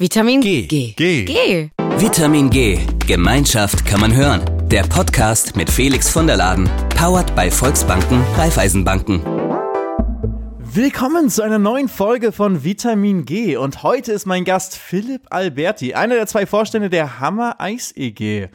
Vitamin G. G. G. G. Vitamin G. Gemeinschaft kann man hören. Der Podcast mit Felix von der Laden. Powered bei Volksbanken, Raiffeisenbanken. Willkommen zu einer neuen Folge von Vitamin G und heute ist mein Gast Philipp Alberti, einer der zwei Vorstände der Hammer Eis EG.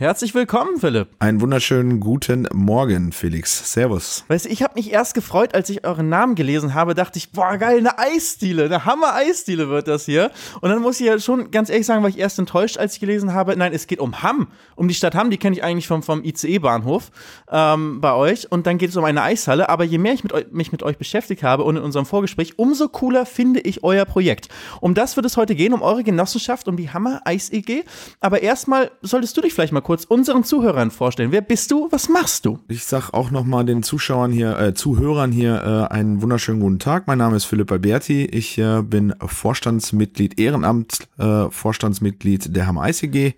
Herzlich willkommen, Philipp. Einen wunderschönen guten Morgen, Felix. Servus. Weißt du, ich habe mich erst gefreut, als ich euren Namen gelesen habe, dachte ich, boah, geil, eine Eisdiele, eine Hammer-Eisdiele wird das hier. Und dann muss ich ja schon ganz ehrlich sagen, war ich erst enttäuscht, als ich gelesen habe, nein, es geht um Hamm, um die Stadt Hamm, die kenne ich eigentlich vom, vom ICE-Bahnhof ähm, bei euch. Und dann geht es um eine Eishalle. Aber je mehr ich mit mich mit euch beschäftigt habe und in unserem Vorgespräch, umso cooler finde ich euer Projekt. Um das wird es heute gehen, um eure Genossenschaft, um die Hammer Eis EG. Aber erstmal solltest du dich vielleicht mal kurz unseren Zuhörern vorstellen. Wer bist du? Was machst du? Ich sag auch nochmal den Zuschauern hier, äh, Zuhörern hier äh, einen wunderschönen guten Tag. Mein Name ist Philipp Alberti. Ich äh, bin Vorstandsmitglied, Ehrenamt, äh, Vorstandsmitglied der Hammer ICG.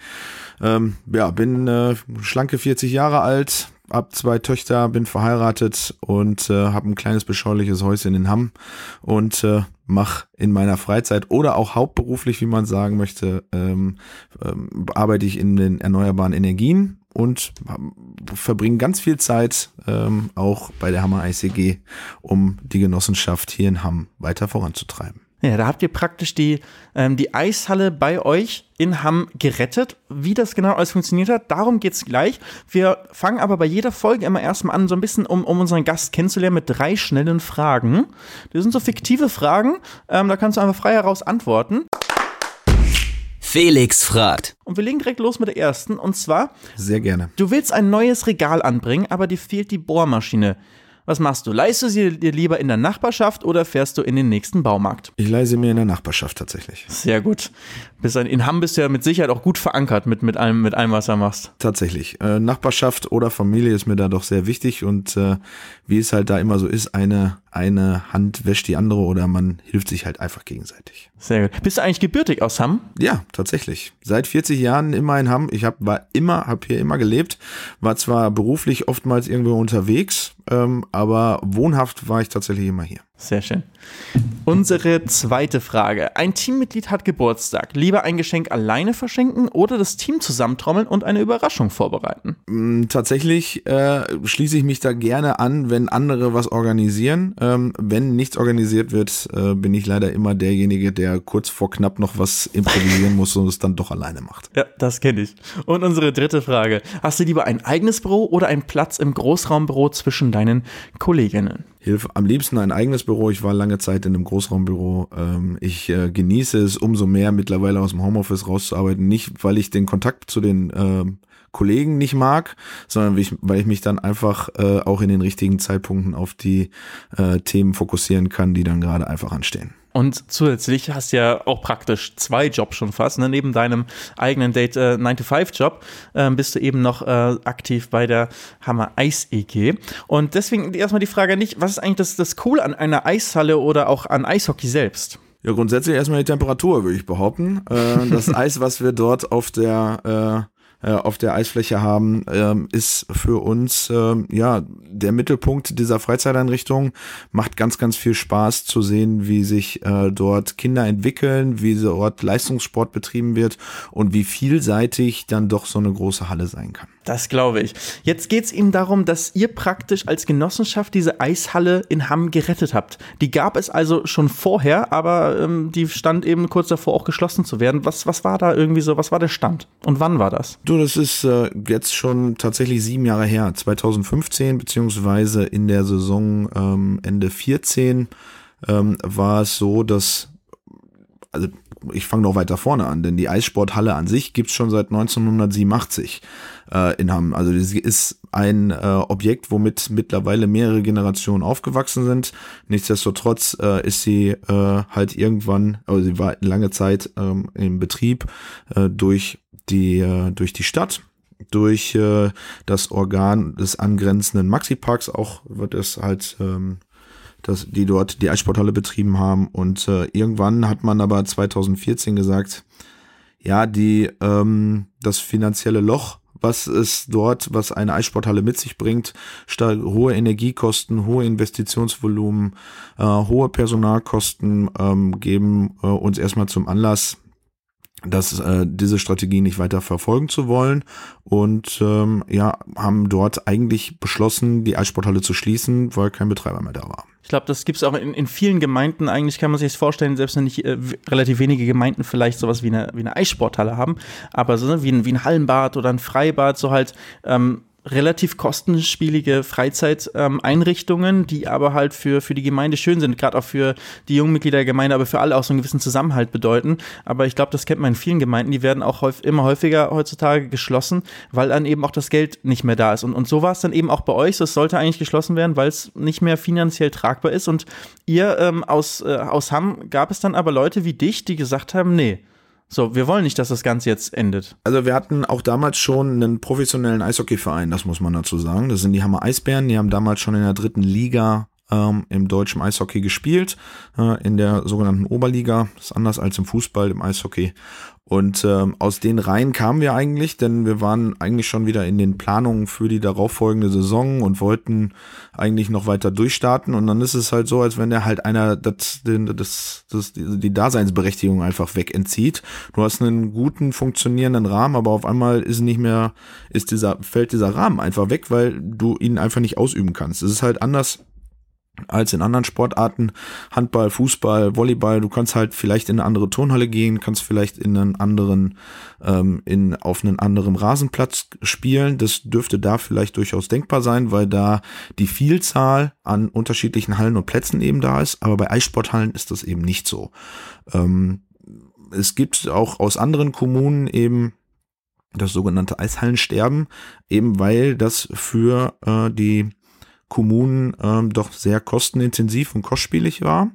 Ähm, ja, bin äh, schlanke 40 Jahre alt, hab zwei Töchter, bin verheiratet und äh, habe ein kleines beschauliches Häuschen in Hamm und äh, mache in meiner Freizeit oder auch hauptberuflich, wie man sagen möchte, ähm, ähm, arbeite ich in den erneuerbaren Energien und verbringe ganz viel Zeit ähm, auch bei der Hammer ICG, um die Genossenschaft hier in Hamm weiter voranzutreiben. Ja, da habt ihr praktisch die, ähm, die Eishalle bei euch in Hamm gerettet. Wie das genau alles funktioniert hat, darum geht's gleich. Wir fangen aber bei jeder Folge immer erstmal an, so ein bisschen, um, um unseren Gast kennenzulernen, mit drei schnellen Fragen. Das sind so fiktive Fragen, ähm, da kannst du einfach frei heraus antworten. Felix fragt. Und wir legen direkt los mit der ersten, und zwar. Sehr gerne. Du willst ein neues Regal anbringen, aber dir fehlt die Bohrmaschine. Was machst du? Leihst du sie dir lieber in der Nachbarschaft oder fährst du in den nächsten Baumarkt? Ich leih sie mir in der Nachbarschaft tatsächlich. Sehr gut. in Hamm bist du ja mit Sicherheit auch gut verankert mit, mit, allem, mit allem, was du machst. Tatsächlich. Äh, Nachbarschaft oder Familie ist mir da doch sehr wichtig und äh, wie es halt da immer so ist, eine eine Hand wäscht die andere oder man hilft sich halt einfach gegenseitig. Sehr gut. Bist du eigentlich gebürtig aus Hamm? Ja, tatsächlich. Seit 40 Jahren immer in Hamm. Ich hab, war immer, habe hier immer gelebt, war zwar beruflich oftmals irgendwo unterwegs, ähm, aber wohnhaft war ich tatsächlich immer hier. Sehr schön. Unsere zweite Frage. Ein Teammitglied hat Geburtstag. Lieber ein Geschenk alleine verschenken oder das Team zusammentrommeln und eine Überraschung vorbereiten? Mm, tatsächlich äh, schließe ich mich da gerne an, wenn andere was organisieren. Ähm, wenn nichts organisiert wird, äh, bin ich leider immer derjenige, der kurz vor knapp noch was improvisieren muss und es dann doch alleine macht. Ja, das kenne ich. Und unsere dritte Frage. Hast du lieber ein eigenes Büro oder einen Platz im Großraumbüro zwischen deinen Kolleginnen? Hilfe am liebsten ein eigenes Büro. Ich war lange Zeit in einem Großraumbüro. Ähm, ich äh, genieße es umso mehr, mittlerweile aus dem Homeoffice rauszuarbeiten. Nicht, weil ich den Kontakt zu den ähm, Kollegen nicht mag, sondern weil ich, weil ich mich dann einfach äh, auch in den richtigen Zeitpunkten auf die äh, Themen fokussieren kann, die dann gerade einfach anstehen. Und zusätzlich hast du ja auch praktisch zwei Jobs schon fast. Ne? Neben deinem eigenen Date äh, 9-to-5-Job äh, bist du eben noch äh, aktiv bei der Hammer Eis EG. Und deswegen erstmal die Frage nicht, was ist eigentlich das, das Coole an einer Eishalle oder auch an Eishockey selbst? Ja, grundsätzlich erstmal die Temperatur, würde ich behaupten. Äh, das Eis, was wir dort auf der äh, auf der Eisfläche haben, ähm, ist für uns ähm, ja der Mittelpunkt dieser Freizeiteinrichtung. Macht ganz, ganz viel Spaß zu sehen, wie sich äh, dort Kinder entwickeln, wie dort Leistungssport betrieben wird und wie vielseitig dann doch so eine große Halle sein kann. Das glaube ich. Jetzt geht es eben darum, dass ihr praktisch als Genossenschaft diese Eishalle in Hamm gerettet habt. Die gab es also schon vorher, aber ähm, die stand eben kurz davor auch geschlossen zu werden. Was, was war da irgendwie so, was war der Stand und wann war das? Du, das ist äh, jetzt schon tatsächlich sieben Jahre her, 2015 beziehungsweise in der Saison ähm, Ende 14 ähm, war es so, dass also ich fange noch weiter vorne an, denn die Eissporthalle an sich gibt's schon seit 1987 äh, in Hamm. Also sie ist ein äh, Objekt, womit mittlerweile mehrere Generationen aufgewachsen sind. Nichtsdestotrotz äh, ist sie äh, halt irgendwann, also sie war lange Zeit ähm, im Betrieb äh, durch die äh, durch die Stadt durch äh, das Organ des angrenzenden Maxi-Parks auch wird es halt ähm, dass die dort die Eissporthalle betrieben haben. Und äh, irgendwann hat man aber 2014 gesagt, ja, die ähm, das finanzielle Loch, was es dort, was eine Eissporthalle mit sich bringt, hohe Energiekosten, hohe Investitionsvolumen, äh, hohe Personalkosten ähm, geben äh, uns erstmal zum Anlass, dass äh, diese Strategie nicht weiter verfolgen zu wollen und ähm, ja haben dort eigentlich beschlossen, die Eissporthalle zu schließen, weil kein Betreiber mehr da war. Ich glaube, das gibt es auch in, in vielen Gemeinden. Eigentlich kann man sich das vorstellen, selbst wenn nicht äh, relativ wenige Gemeinden vielleicht sowas wie eine, wie eine Eissporthalle haben, aber so ne, wie, ein, wie ein Hallenbad oder ein Freibad, so halt ähm, relativ kostenspielige Freizeiteinrichtungen, ähm, die aber halt für, für die Gemeinde schön sind, gerade auch für die jungen Mitglieder der Gemeinde, aber für alle auch so einen gewissen Zusammenhalt bedeuten. Aber ich glaube, das kennt man in vielen Gemeinden, die werden auch häufig, immer häufiger heutzutage geschlossen, weil dann eben auch das Geld nicht mehr da ist. Und, und so war es dann eben auch bei euch. Es sollte eigentlich geschlossen werden, weil es nicht mehr finanziell tragbar ist. Und ihr ähm, aus, äh, aus Hamm gab es dann aber Leute wie dich, die gesagt haben, nee, so, wir wollen nicht, dass das Ganze jetzt endet. Also wir hatten auch damals schon einen professionellen Eishockeyverein, das muss man dazu sagen. Das sind die Hammer Eisbären, die haben damals schon in der dritten Liga ähm, im deutschen Eishockey gespielt, äh, in der sogenannten Oberliga. Das ist anders als im Fußball, im Eishockey. Und ähm, aus den Reihen kamen wir eigentlich, denn wir waren eigentlich schon wieder in den Planungen für die darauffolgende Saison und wollten eigentlich noch weiter durchstarten. Und dann ist es halt so, als wenn der halt einer das, das, das, die Daseinsberechtigung einfach wegentzieht. Du hast einen guten, funktionierenden Rahmen, aber auf einmal ist nicht mehr, ist dieser, fällt dieser Rahmen einfach weg, weil du ihn einfach nicht ausüben kannst. Es ist halt anders als in anderen Sportarten. Handball, Fußball, Volleyball, du kannst halt vielleicht in eine andere Turnhalle gehen, kannst vielleicht in einen anderen, ähm, in, auf einen anderen Rasenplatz spielen. Das dürfte da vielleicht durchaus denkbar sein, weil da die Vielzahl an unterschiedlichen Hallen und Plätzen eben da ist. Aber bei Eissporthallen ist das eben nicht so. Ähm, es gibt auch aus anderen Kommunen eben das sogenannte Eishallensterben, eben weil das für äh, die Kommunen ähm, doch sehr kostenintensiv und kostspielig war.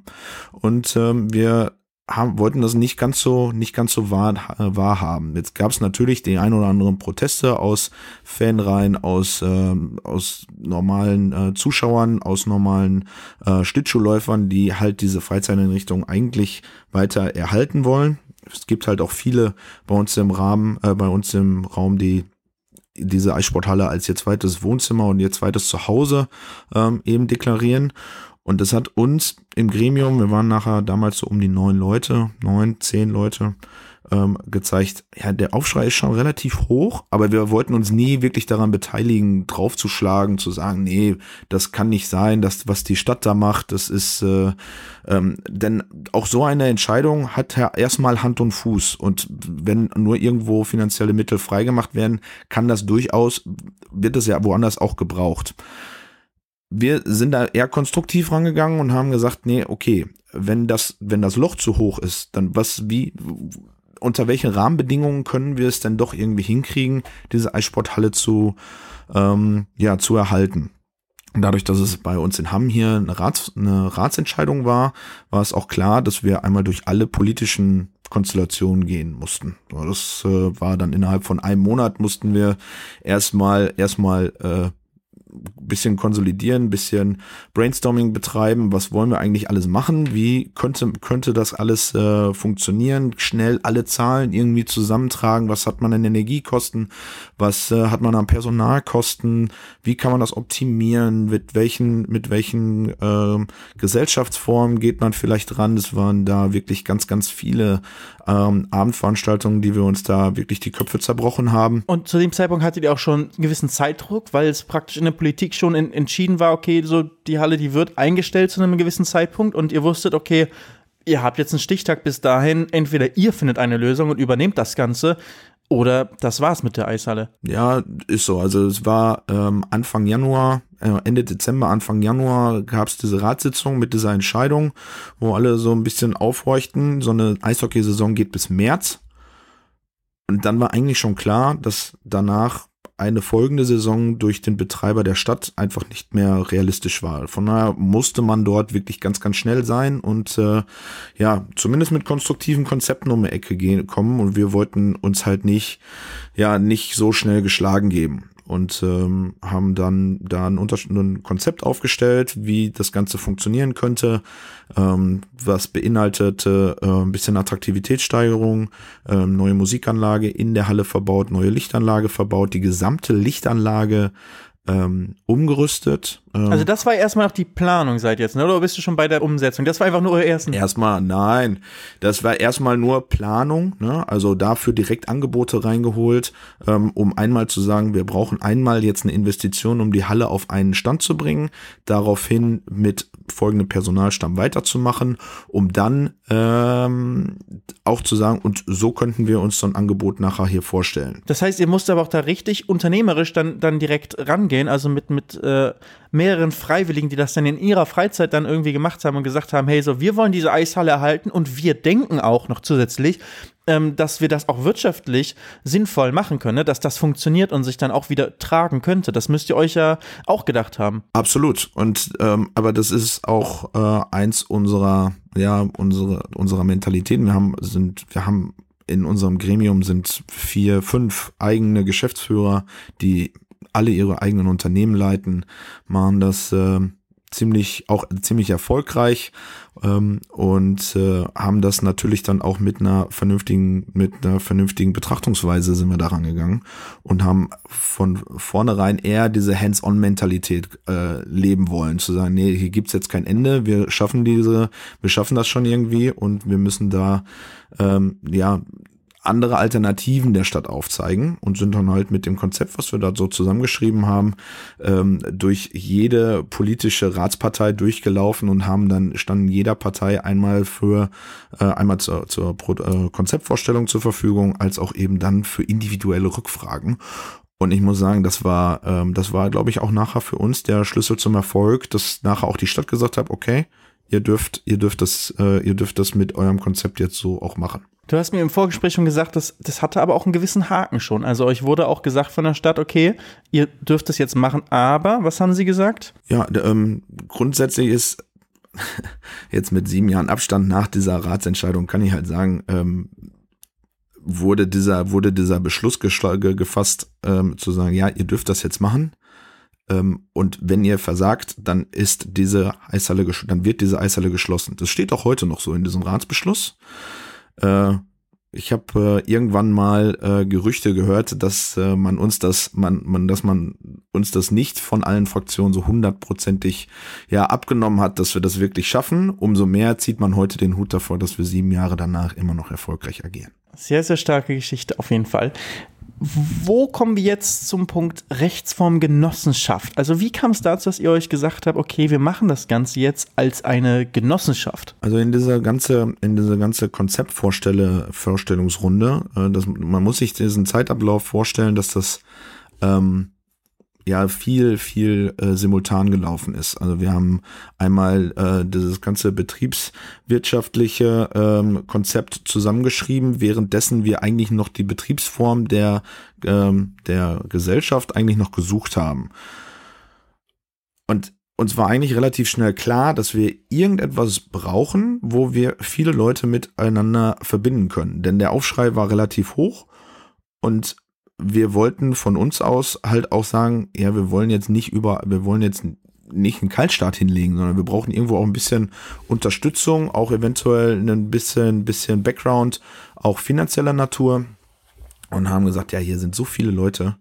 Und ähm, wir haben, wollten das nicht ganz so nicht ganz so wahr, äh, wahrhaben. Jetzt gab es natürlich die ein oder anderen Proteste aus Fanreihen, aus ähm, aus normalen äh, Zuschauern, aus normalen äh, Schlittschuhläufern, die halt diese Freizeiteinrichtung eigentlich weiter erhalten wollen. Es gibt halt auch viele bei uns im Rahmen, äh, bei uns im Raum, die diese Eissporthalle als ihr zweites Wohnzimmer und ihr zweites Zuhause ähm, eben deklarieren. Und das hat uns im Gremium, wir waren nachher damals so um die neun Leute, neun, zehn Leute, ähm, gezeigt, ja, der Aufschrei ist schon relativ hoch, aber wir wollten uns nie wirklich daran beteiligen, draufzuschlagen, zu sagen, nee, das kann nicht sein, das, was die Stadt da macht, das ist, äh, ähm, denn auch so eine Entscheidung hat ja erstmal Hand und Fuß. Und wenn nur irgendwo finanzielle Mittel freigemacht werden, kann das durchaus, wird das ja woanders auch gebraucht. Wir sind da eher konstruktiv rangegangen und haben gesagt, nee, okay, wenn das, wenn das Loch zu hoch ist, dann was, wie, unter welchen Rahmenbedingungen können wir es denn doch irgendwie hinkriegen, diese Eissporthalle zu, ähm, ja, zu erhalten? Dadurch, dass es bei uns in Hamm hier eine, Rats, eine Ratsentscheidung war, war es auch klar, dass wir einmal durch alle politischen Konstellationen gehen mussten. Das äh, war dann innerhalb von einem Monat mussten wir erstmal erstmal äh, bisschen konsolidieren, bisschen Brainstorming betreiben. Was wollen wir eigentlich alles machen? Wie könnte, könnte das alles äh, funktionieren? Schnell alle Zahlen irgendwie zusammentragen. Was hat man an Energiekosten? Was äh, hat man an Personalkosten? Wie kann man das optimieren? Mit welchen, mit welchen äh, Gesellschaftsformen geht man vielleicht ran? Es waren da wirklich ganz, ganz viele ähm, Abendveranstaltungen, die wir uns da wirklich die Köpfe zerbrochen haben. Und zu dem Zeitpunkt hattet ihr auch schon einen gewissen Zeitdruck, weil es praktisch in der Politik schon in, entschieden war, okay, so die Halle, die wird eingestellt zu einem gewissen Zeitpunkt und ihr wusstet, okay, ihr habt jetzt einen Stichtag bis dahin, entweder ihr findet eine Lösung und übernehmt das Ganze oder das war's mit der Eishalle. Ja, ist so. Also es war ähm, Anfang Januar, äh, Ende Dezember, Anfang Januar gab es diese Ratssitzung mit dieser Entscheidung, wo alle so ein bisschen aufhorchten. So eine Eishockeysaison geht bis März. Und dann war eigentlich schon klar, dass danach eine folgende Saison durch den Betreiber der Stadt einfach nicht mehr realistisch war. Von daher musste man dort wirklich ganz, ganz schnell sein und äh, ja, zumindest mit konstruktiven Konzepten um die Ecke gehen, kommen und wir wollten uns halt nicht, ja, nicht so schnell geschlagen geben und ähm, haben dann da ein, ein Konzept aufgestellt, wie das Ganze funktionieren könnte, ähm, was beinhaltete äh, ein bisschen Attraktivitätssteigerung, äh, neue Musikanlage in der Halle verbaut, neue Lichtanlage verbaut, die gesamte Lichtanlage ähm, umgerüstet. Ähm, Also das war erstmal noch die Planung seit jetzt, ne? oder bist du schon bei der Umsetzung? Das war einfach nur euer ersten. Erstmal, nein, das war erstmal nur Planung, ne? also dafür direkt Angebote reingeholt, ähm, um einmal zu sagen, wir brauchen einmal jetzt eine Investition, um die Halle auf einen Stand zu bringen, daraufhin mit folgendem Personalstamm weiterzumachen, um dann ähm, auch zu sagen, und so könnten wir uns so ein Angebot nachher hier vorstellen. Das heißt, ihr musst aber auch da richtig unternehmerisch dann, dann direkt rangehen, also mit, mit äh, mehreren Freiwilligen, die das dann in ihrer Freizeit dann irgendwie gemacht haben und gesagt haben, hey, so, wir wollen diese Eishalle erhalten und wir denken auch noch zusätzlich, ähm, dass wir das auch wirtschaftlich sinnvoll machen können, ne? dass das funktioniert und sich dann auch wieder tragen könnte. Das müsst ihr euch ja auch gedacht haben. Absolut. Und ähm, aber das ist auch äh, eins unserer, ja, unsere, unserer Mentalitäten. Wir haben, sind, wir haben in unserem Gremium sind vier, fünf eigene Geschäftsführer, die alle ihre eigenen Unternehmen leiten, machen das äh, ziemlich auch ziemlich erfolgreich ähm, und äh, haben das natürlich dann auch mit einer vernünftigen mit einer vernünftigen Betrachtungsweise sind wir daran gegangen und haben von vornherein eher diese Hands-on-Mentalität äh, leben wollen, zu sagen, nee, hier gibt's jetzt kein Ende, wir schaffen diese, wir schaffen das schon irgendwie und wir müssen da ähm, ja andere Alternativen der Stadt aufzeigen und sind dann halt mit dem Konzept, was wir da so zusammengeschrieben haben, ähm, durch jede politische Ratspartei durchgelaufen und haben dann standen jeder Partei einmal für äh, einmal zur, zur Pro äh, Konzeptvorstellung zur Verfügung, als auch eben dann für individuelle Rückfragen. Und ich muss sagen, das war, ähm, das war, glaube ich, auch nachher für uns der Schlüssel zum Erfolg, dass nachher auch die Stadt gesagt hat, okay, ihr dürft, ihr dürft das, äh, ihr dürft das mit eurem Konzept jetzt so auch machen. Du hast mir im Vorgespräch schon gesagt, dass, das hatte aber auch einen gewissen Haken schon. Also euch wurde auch gesagt von der Stadt, okay, ihr dürft es jetzt machen, aber, was haben sie gesagt? Ja, ähm, grundsätzlich ist jetzt mit sieben Jahren Abstand nach dieser Ratsentscheidung kann ich halt sagen, ähm, wurde dieser, wurde dieser Beschluss gefasst, ähm, zu sagen, ja, ihr dürft das jetzt machen. Ähm, und wenn ihr versagt, dann ist diese Eishalle, dann wird diese Eishalle geschlossen. Das steht auch heute noch so in diesem Ratsbeschluss. Äh, ich habe äh, irgendwann mal äh, Gerüchte gehört, dass man uns das, man, man, dass man uns das nicht von allen Fraktionen so hundertprozentig ja abgenommen hat, dass wir das wirklich schaffen. Umso mehr zieht man heute den Hut davor, dass wir sieben Jahre danach immer noch erfolgreich agieren. Sehr, sehr starke Geschichte auf jeden Fall. Wo kommen wir jetzt zum Punkt Rechtsform Genossenschaft? Also wie kam es dazu, dass ihr euch gesagt habt, okay, wir machen das Ganze jetzt als eine Genossenschaft? Also in dieser ganze, in dieser ganze Konzeptvorstelle, äh, das, man muss sich diesen Zeitablauf vorstellen, dass das ähm, ja viel, viel äh, simultan gelaufen ist. Also wir haben einmal äh, dieses ganze betriebswirtschaftliche ähm, Konzept zusammengeschrieben, währenddessen wir eigentlich noch die Betriebsform der, ähm, der Gesellschaft eigentlich noch gesucht haben. Und uns war eigentlich relativ schnell klar, dass wir irgendetwas brauchen, wo wir viele Leute miteinander verbinden können. Denn der Aufschrei war relativ hoch und wir wollten von uns aus halt auch sagen, ja, wir wollen jetzt nicht über, wir wollen jetzt nicht einen Kaltstart hinlegen, sondern wir brauchen irgendwo auch ein bisschen Unterstützung, auch eventuell ein bisschen, bisschen Background, auch finanzieller Natur. Und haben gesagt, ja, hier sind so viele Leute,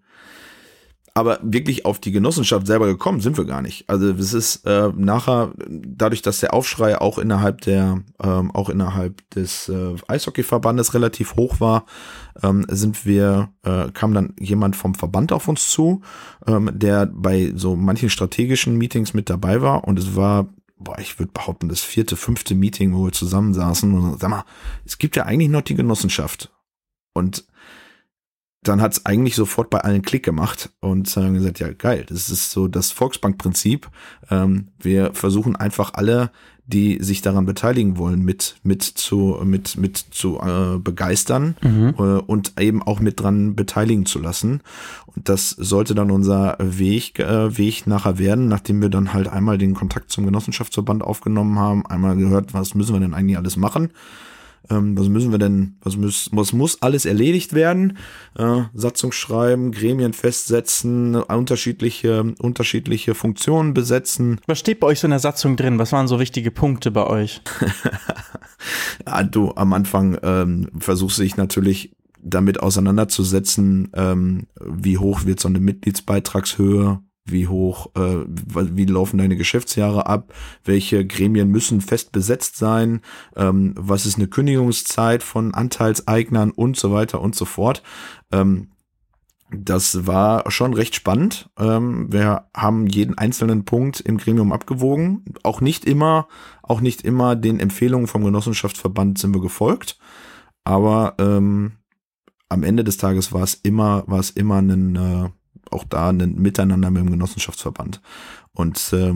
aber wirklich auf die Genossenschaft selber gekommen sind wir gar nicht. Also es ist äh, nachher, dadurch, dass der Aufschrei auch innerhalb der, ähm, auch innerhalb des äh, Eishockeyverbandes relativ hoch war, ähm, sind wir, äh, kam dann jemand vom Verband auf uns zu, ähm, der bei so manchen strategischen Meetings mit dabei war und es war boah, ich würde behaupten, das vierte, fünfte Meeting, wo wir zusammensaßen und sag mal, es gibt ja eigentlich noch die Genossenschaft. Und dann hat es eigentlich sofort bei allen Klick gemacht und haben gesagt, ja geil, das ist so das Volksbank-Prinzip. Ähm, wir versuchen einfach alle, die sich daran beteiligen wollen, mit mit zu mit mit zu äh, begeistern mhm. äh, und eben auch mit dran beteiligen zu lassen. Und das sollte dann unser Weg äh, Weg nachher werden, nachdem wir dann halt einmal den Kontakt zum Genossenschaftsverband aufgenommen haben, einmal gehört, was müssen wir denn eigentlich alles machen ähm, was müssen wir denn, was muss, was muss alles erledigt werden? Äh, Satzung schreiben, Gremien festsetzen, unterschiedliche, unterschiedliche Funktionen besetzen. Was steht bei euch so in der Satzung drin? Was waren so wichtige Punkte bei euch? ja, du, am Anfang ähm, versuchst du dich natürlich damit auseinanderzusetzen, ähm, wie hoch wird so eine Mitgliedsbeitragshöhe, wie hoch, äh, wie laufen deine Geschäftsjahre ab, welche Gremien müssen fest besetzt sein, ähm, was ist eine Kündigungszeit von Anteilseignern und so weiter und so fort. Ähm, das war schon recht spannend. Ähm, wir haben jeden einzelnen Punkt im Gremium abgewogen. Auch nicht immer, auch nicht immer den Empfehlungen vom Genossenschaftsverband sind wir gefolgt. Aber ähm, am Ende des Tages war es immer, war es immer ein, äh, auch da ein Miteinander mit dem Genossenschaftsverband. Und äh,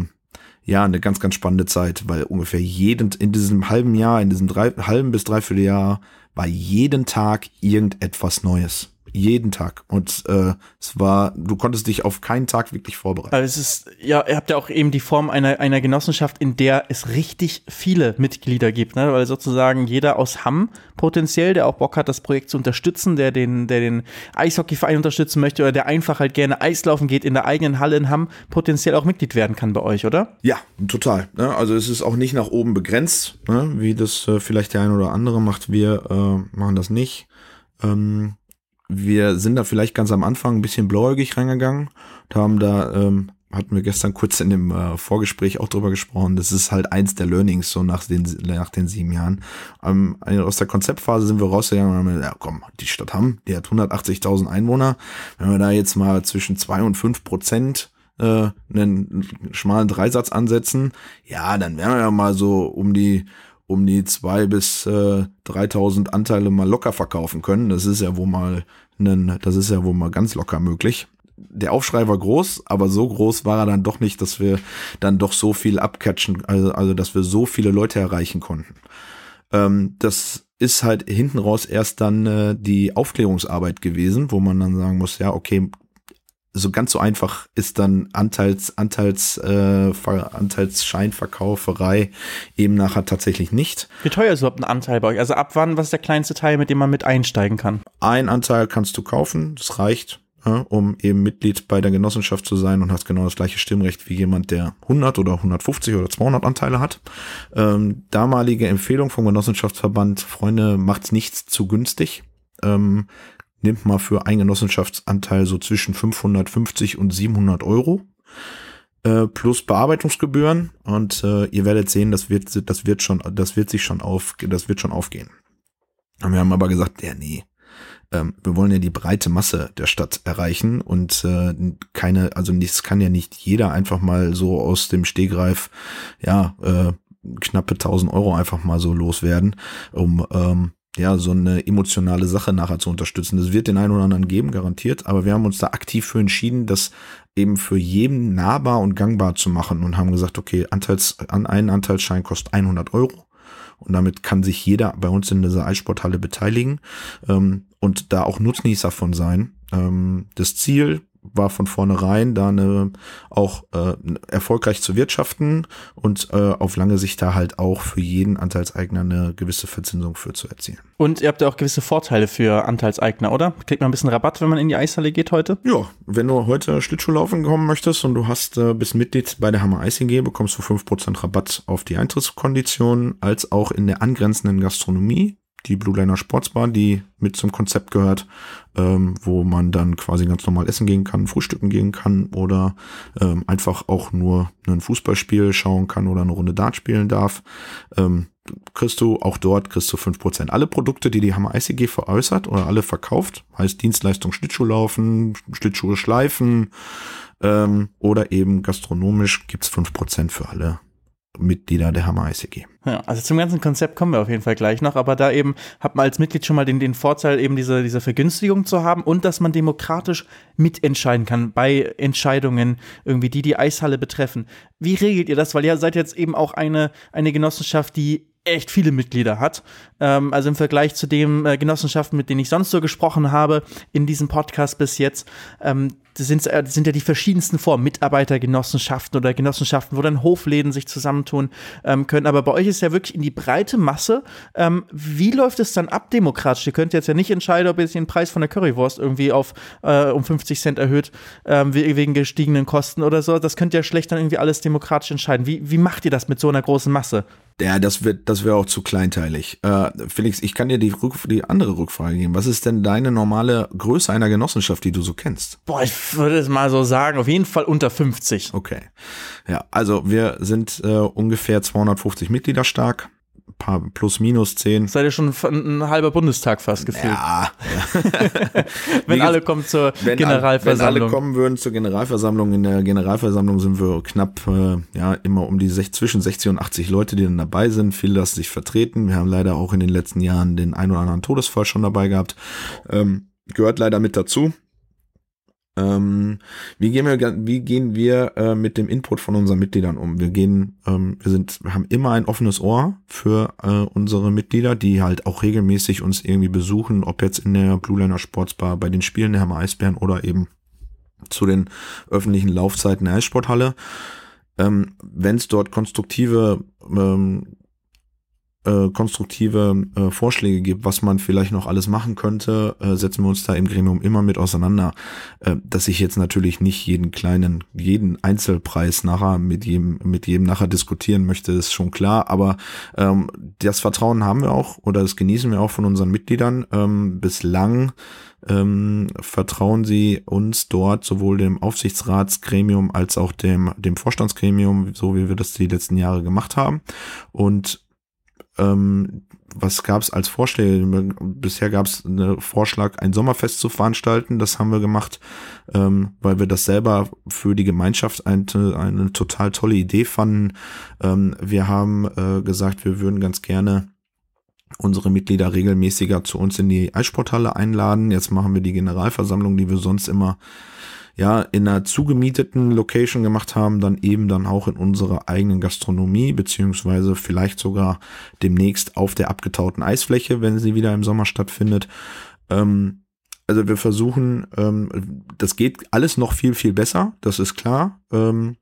ja, eine ganz, ganz spannende Zeit, weil ungefähr jeden, in diesem halben Jahr, in diesem drei, halben bis dreiviertel Jahr, war jeden Tag irgendetwas Neues jeden Tag. Und äh, es war, du konntest dich auf keinen Tag wirklich vorbereiten. Also es ist, ja, ihr habt ja auch eben die Form einer, einer Genossenschaft, in der es richtig viele Mitglieder gibt, ne? Weil sozusagen jeder aus Hamm potenziell, der auch Bock hat, das Projekt zu unterstützen, der den, der den Eishockeyverein unterstützen möchte oder der einfach halt gerne Eislaufen geht in der eigenen Halle in Hamm, potenziell auch Mitglied werden kann bei euch, oder? Ja, total. Ne? Also es ist auch nicht nach oben begrenzt, ne? wie das äh, vielleicht der eine oder andere macht. Wir äh, machen das nicht. Ähm, wir sind da vielleicht ganz am Anfang ein bisschen blauäugig reingegangen und haben da, ähm, hatten wir gestern kurz in dem äh, Vorgespräch auch drüber gesprochen. Das ist halt eins der Learnings so nach den, nach den sieben Jahren. Ähm, aus der Konzeptphase sind wir rausgegangen und haben gesagt, ja komm, die Stadt Hamm, die hat 180.000 Einwohner. Wenn wir da jetzt mal zwischen zwei und fünf Prozent äh, einen schmalen Dreisatz ansetzen, ja, dann wären wir ja mal so um die um die zwei bis äh, 3000 Anteile mal locker verkaufen können. Das ist ja wohl mal einen, das ist ja wohl mal ganz locker möglich. Der Aufschrei war groß, aber so groß war er dann doch nicht, dass wir dann doch so viel abcatchen, also, also dass wir so viele Leute erreichen konnten. Ähm, das ist halt hinten raus erst dann äh, die Aufklärungsarbeit gewesen, wo man dann sagen muss, ja, okay, so ganz so einfach ist dann Anteils, Anteils, äh, Anteilsscheinverkauferei eben nachher tatsächlich nicht. Wie teuer ist überhaupt ein Anteil bei euch? Also ab wann, was ist der kleinste Teil, mit dem man mit einsteigen kann? Ein Anteil kannst du kaufen, das reicht, ja, um eben Mitglied bei der Genossenschaft zu sein und hast genau das gleiche Stimmrecht wie jemand, der 100 oder 150 oder 200 Anteile hat. Ähm, damalige Empfehlung vom Genossenschaftsverband, Freunde, macht's nichts zu günstig. Ähm, nimmt mal für einen Genossenschaftsanteil so zwischen 550 und 700 Euro äh, plus Bearbeitungsgebühren und äh, ihr werdet sehen, das wird, das wird schon, das wird sich schon auf, das wird schon aufgehen. Und wir haben aber gesagt, ja nee, ähm, wir wollen ja die breite Masse der Stadt erreichen und äh, keine, also nichts kann ja nicht jeder einfach mal so aus dem Stehgreif, ja, äh, knappe 1000 Euro einfach mal so loswerden, um ähm, ja, so eine emotionale Sache nachher zu unterstützen. Das wird den einen oder anderen geben, garantiert, aber wir haben uns da aktiv für entschieden, das eben für jeden nahbar und gangbar zu machen und haben gesagt, okay, Anteils, an einen Anteilsschein kostet 100 Euro und damit kann sich jeder bei uns in dieser Eissporthalle beteiligen ähm, und da auch Nutznießer von sein. Ähm, das Ziel war von vornherein da eine, auch äh, erfolgreich zu wirtschaften und äh, auf lange Sicht da halt auch für jeden Anteilseigner eine gewisse Verzinsung für zu erzielen. Und ihr habt ja auch gewisse Vorteile für Anteilseigner, oder? Kriegt man ein bisschen Rabatt, wenn man in die Eishalle geht heute? Ja, wenn du heute Schlittschuhlaufen kommen möchtest und du hast äh, bist Mitglied bei der Hammer Eisig, bekommst du 5% Rabatt auf die Eintrittskonditionen, als auch in der angrenzenden Gastronomie die Blue Liner Sportsbar, die mit zum Konzept gehört, ähm, wo man dann quasi ganz normal essen gehen kann, frühstücken gehen kann oder ähm, einfach auch nur ein Fußballspiel schauen kann oder eine Runde Dart spielen darf. Ähm, kriegst du auch dort kriegst du fünf Prozent. Alle Produkte, die die Hammer ICG veräußert oder alle verkauft, heißt Dienstleistung Schlittschuhlaufen, Schlittschuhe schleifen ähm, oder eben gastronomisch gibt's fünf Prozent für alle Mitglieder der Hammer ICG. Ja, also zum ganzen Konzept kommen wir auf jeden Fall gleich noch, aber da eben hat man als Mitglied schon mal den, den Vorteil, eben diese, diese Vergünstigung zu haben und dass man demokratisch mitentscheiden kann bei Entscheidungen, irgendwie, die die Eishalle betreffen. Wie regelt ihr das? Weil ihr seid jetzt eben auch eine, eine Genossenschaft, die echt viele Mitglieder hat. Ähm, also im Vergleich zu den äh, Genossenschaften, mit denen ich sonst so gesprochen habe in diesem Podcast bis jetzt, ähm, das sind, das äh, sind ja die verschiedensten Formen, Mitarbeitergenossenschaften oder Genossenschaften, wo dann Hofläden sich zusammentun ähm, können. Aber bei euch ist ja wirklich in die breite Masse. Ähm, wie läuft es dann ab demokratisch? Ihr könnt jetzt ja nicht entscheiden, ob ihr den Preis von der Currywurst irgendwie auf äh, um 50 Cent erhöht, ähm, wegen gestiegenen Kosten oder so. Das könnt ihr schlecht dann irgendwie alles demokratisch entscheiden. Wie, wie macht ihr das mit so einer großen Masse? Ja, das das wäre auch zu kleinteilig. Äh, Felix, ich kann dir die, Rück die andere Rückfrage geben. Was ist denn deine normale Größe einer Genossenschaft, die du so kennst? Boah, ich würde es mal so sagen, auf jeden Fall unter 50. Okay. Ja, also wir sind äh, ungefähr 250 Mitglieder stark paar plus minus zehn. Seid ihr schon ein halber Bundestag fast gefühlt. Ja. wenn alle kommen zur wenn Generalversammlung. Wenn alle kommen würden zur Generalversammlung, in der Generalversammlung sind wir knapp, äh, ja, immer um die sech, zwischen 60 und 80 Leute, die dann dabei sind. Viele lassen sich vertreten. Wir haben leider auch in den letzten Jahren den ein oder anderen Todesfall schon dabei gehabt. Ähm, gehört leider mit dazu. Ähm, wie gehen wir, wie gehen wir äh, mit dem Input von unseren Mitgliedern um? Wir gehen, ähm, wir sind, haben immer ein offenes Ohr für äh, unsere Mitglieder, die halt auch regelmäßig uns irgendwie besuchen, ob jetzt in der Blue Liner Sportsbar, bei den Spielen der Hammer Eisbären oder eben zu den öffentlichen Laufzeiten der Eissporthalle. Ähm, Wenn es dort konstruktive ähm, äh, konstruktive äh, Vorschläge gibt, was man vielleicht noch alles machen könnte, äh, setzen wir uns da im Gremium immer mit auseinander. Äh, dass ich jetzt natürlich nicht jeden kleinen, jeden Einzelpreis nachher mit jedem, mit jedem nachher diskutieren möchte, ist schon klar. Aber ähm, das Vertrauen haben wir auch oder das genießen wir auch von unseren Mitgliedern. Ähm, bislang ähm, vertrauen sie uns dort sowohl dem Aufsichtsratsgremium als auch dem, dem Vorstandsgremium, so wie wir das die letzten Jahre gemacht haben. Und ähm, was gab es als Vorschläge? Bisher gab es einen Vorschlag, ein Sommerfest zu veranstalten. Das haben wir gemacht, ähm, weil wir das selber für die Gemeinschaft eine, eine total tolle Idee fanden. Ähm, wir haben äh, gesagt, wir würden ganz gerne unsere Mitglieder regelmäßiger zu uns in die Eissporthalle einladen. Jetzt machen wir die Generalversammlung, die wir sonst immer ja in einer zugemieteten Location gemacht haben, dann eben dann auch in unserer eigenen Gastronomie, beziehungsweise vielleicht sogar demnächst auf der abgetauten Eisfläche, wenn sie wieder im Sommer stattfindet. Ähm, also wir versuchen, ähm, das geht alles noch viel, viel besser, das ist klar. Ähm,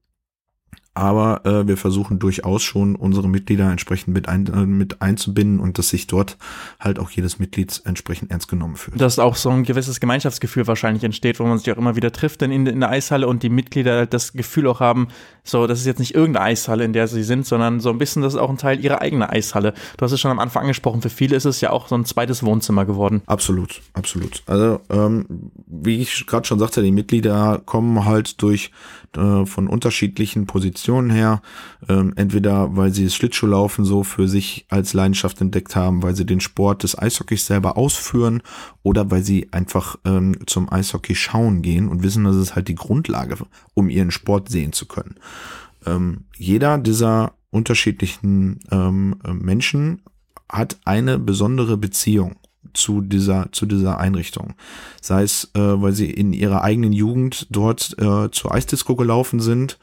aber äh, wir versuchen durchaus schon unsere Mitglieder entsprechend mit, ein, äh, mit einzubinden und dass sich dort halt auch jedes Mitglied entsprechend ernst genommen fühlt. Dass auch so ein gewisses Gemeinschaftsgefühl wahrscheinlich entsteht, wo man sich auch immer wieder trifft in, in der Eishalle und die Mitglieder halt das Gefühl auch haben, so, das ist jetzt nicht irgendeine Eishalle, in der sie sind, sondern so ein bisschen, das ist auch ein Teil ihrer eigenen Eishalle. Du hast es schon am Anfang angesprochen, für viele ist es ja auch so ein zweites Wohnzimmer geworden. Absolut, absolut. Also, ähm, wie ich gerade schon sagte, die Mitglieder kommen halt durch äh, von unterschiedlichen Positionen her. Ähm, entweder weil sie das Schlittschuhlaufen so für sich als Leidenschaft entdeckt haben, weil sie den Sport des Eishockeys selber ausführen oder weil sie einfach ähm, zum Eishockey schauen gehen und wissen, dass es halt die Grundlage, um ihren Sport sehen zu können. Ähm, jeder dieser unterschiedlichen ähm, Menschen hat eine besondere Beziehung zu dieser, zu dieser Einrichtung. Sei es, äh, weil sie in ihrer eigenen Jugend dort äh, zur Eisdisco gelaufen sind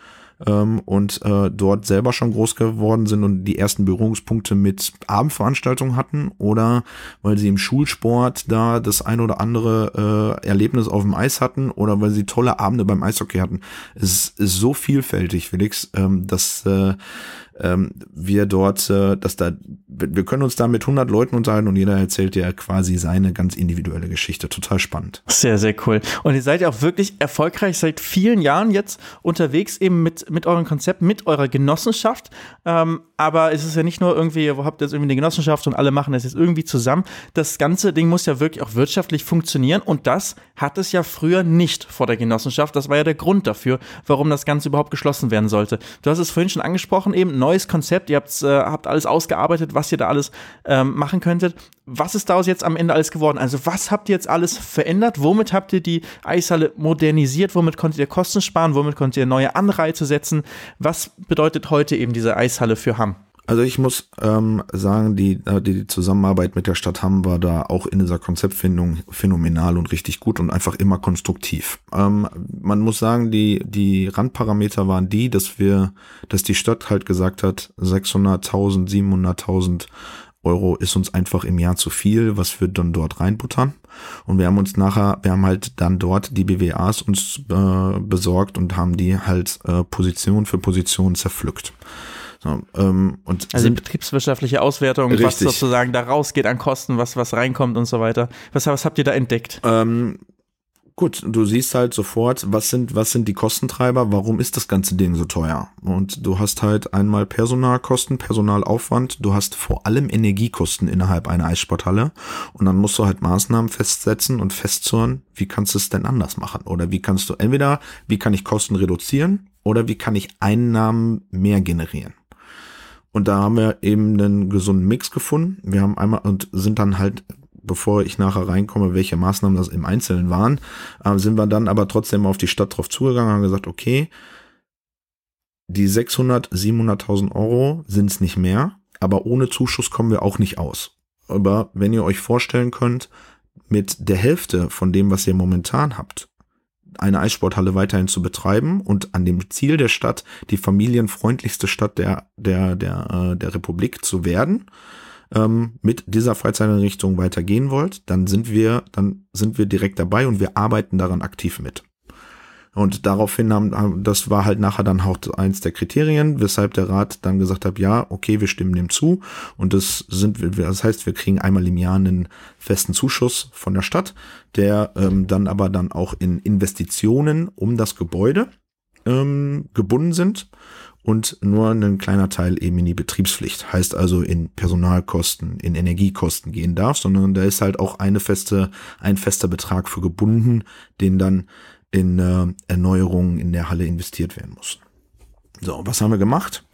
ähm, und äh, dort selber schon groß geworden sind und die ersten Berührungspunkte mit Abendveranstaltungen hatten oder weil sie im Schulsport da das ein oder andere äh, Erlebnis auf dem Eis hatten oder weil sie tolle Abende beim Eishockey hatten. Es ist so vielfältig, Felix, ähm, dass äh, ähm, wir dort, äh, dass da, wir können uns da mit 100 Leuten unterhalten und jeder erzählt ja quasi seine ganz individuelle Geschichte. Total spannend. Sehr, sehr cool. Und ihr seid ja auch wirklich erfolgreich seit vielen Jahren jetzt unterwegs eben mit, mit eurem Konzept, mit eurer Genossenschaft. Ähm, aber es ist ja nicht nur irgendwie, ihr habt jetzt irgendwie eine Genossenschaft und alle machen das jetzt irgendwie zusammen. Das ganze Ding muss ja wirklich auch wirtschaftlich funktionieren und das hat es ja früher nicht vor der Genossenschaft. Das war ja der Grund dafür, warum das Ganze überhaupt geschlossen werden sollte. Du hast es vorhin schon angesprochen, eben neues Konzept, ihr habt, äh, habt alles ausgearbeitet, was ihr da alles ähm, machen könntet. Was ist daraus jetzt am Ende alles geworden? Also was habt ihr jetzt alles verändert? Womit habt ihr die Eishalle modernisiert? Womit konntet ihr Kosten sparen? Womit konntet ihr neue Anreize setzen? Was bedeutet heute eben diese Eishalle für Hamm? Also ich muss ähm, sagen, die, äh, die Zusammenarbeit mit der Stadt Hamm war da auch in dieser Konzeptfindung phänomenal und richtig gut und einfach immer konstruktiv. Ähm, man muss sagen, die, die Randparameter waren die, dass wir, dass die Stadt halt gesagt hat, 600.000, 700.000 Euro ist uns einfach im Jahr zu viel, was wir dann dort reinbuttern. Und wir haben uns nachher, wir haben halt dann dort die BWAs uns äh, besorgt und haben die halt äh, Position für Position zerpflückt. So, ähm, und also betriebswirtschaftliche Auswertung, richtig. was sozusagen da rausgeht an Kosten, was, was reinkommt und so weiter. Was, was habt ihr da entdeckt? Ähm, gut, du siehst halt sofort, was sind, was sind die Kostentreiber, warum ist das ganze Ding so teuer? Und du hast halt einmal Personalkosten, Personalaufwand, du hast vor allem Energiekosten innerhalb einer Eissporthalle und dann musst du halt Maßnahmen festsetzen und festzurren, wie kannst du es denn anders machen? Oder wie kannst du entweder, wie kann ich Kosten reduzieren oder wie kann ich Einnahmen mehr generieren? Und da haben wir eben einen gesunden Mix gefunden. Wir haben einmal und sind dann halt bevor ich nachher reinkomme, welche Maßnahmen das im Einzelnen waren, äh, sind wir dann aber trotzdem auf die Stadt drauf zugegangen und haben gesagt, okay, die 600, 700.000 Euro sind es nicht mehr, aber ohne Zuschuss kommen wir auch nicht aus. Aber wenn ihr euch vorstellen könnt, mit der Hälfte von dem, was ihr momentan habt, eine Eissporthalle weiterhin zu betreiben und an dem Ziel der Stadt, die familienfreundlichste Stadt der, der, der, äh, der Republik zu werden, ähm, mit dieser Freizeiteinrichtung weitergehen wollt, dann sind wir, dann sind wir direkt dabei und wir arbeiten daran aktiv mit. Und daraufhin haben, das war halt nachher dann auch eins der Kriterien, weshalb der Rat dann gesagt hat, ja, okay, wir stimmen dem zu. Und das sind das heißt, wir kriegen einmal im Jahr einen festen Zuschuss von der Stadt, der ähm, dann aber dann auch in Investitionen um das Gebäude ähm, gebunden sind und nur ein kleiner Teil eben in die Betriebspflicht. Heißt also in Personalkosten, in Energiekosten gehen darf, sondern da ist halt auch eine feste, ein fester Betrag für gebunden, den dann in äh, Erneuerungen in der Halle investiert werden muss. So, was haben wir gemacht?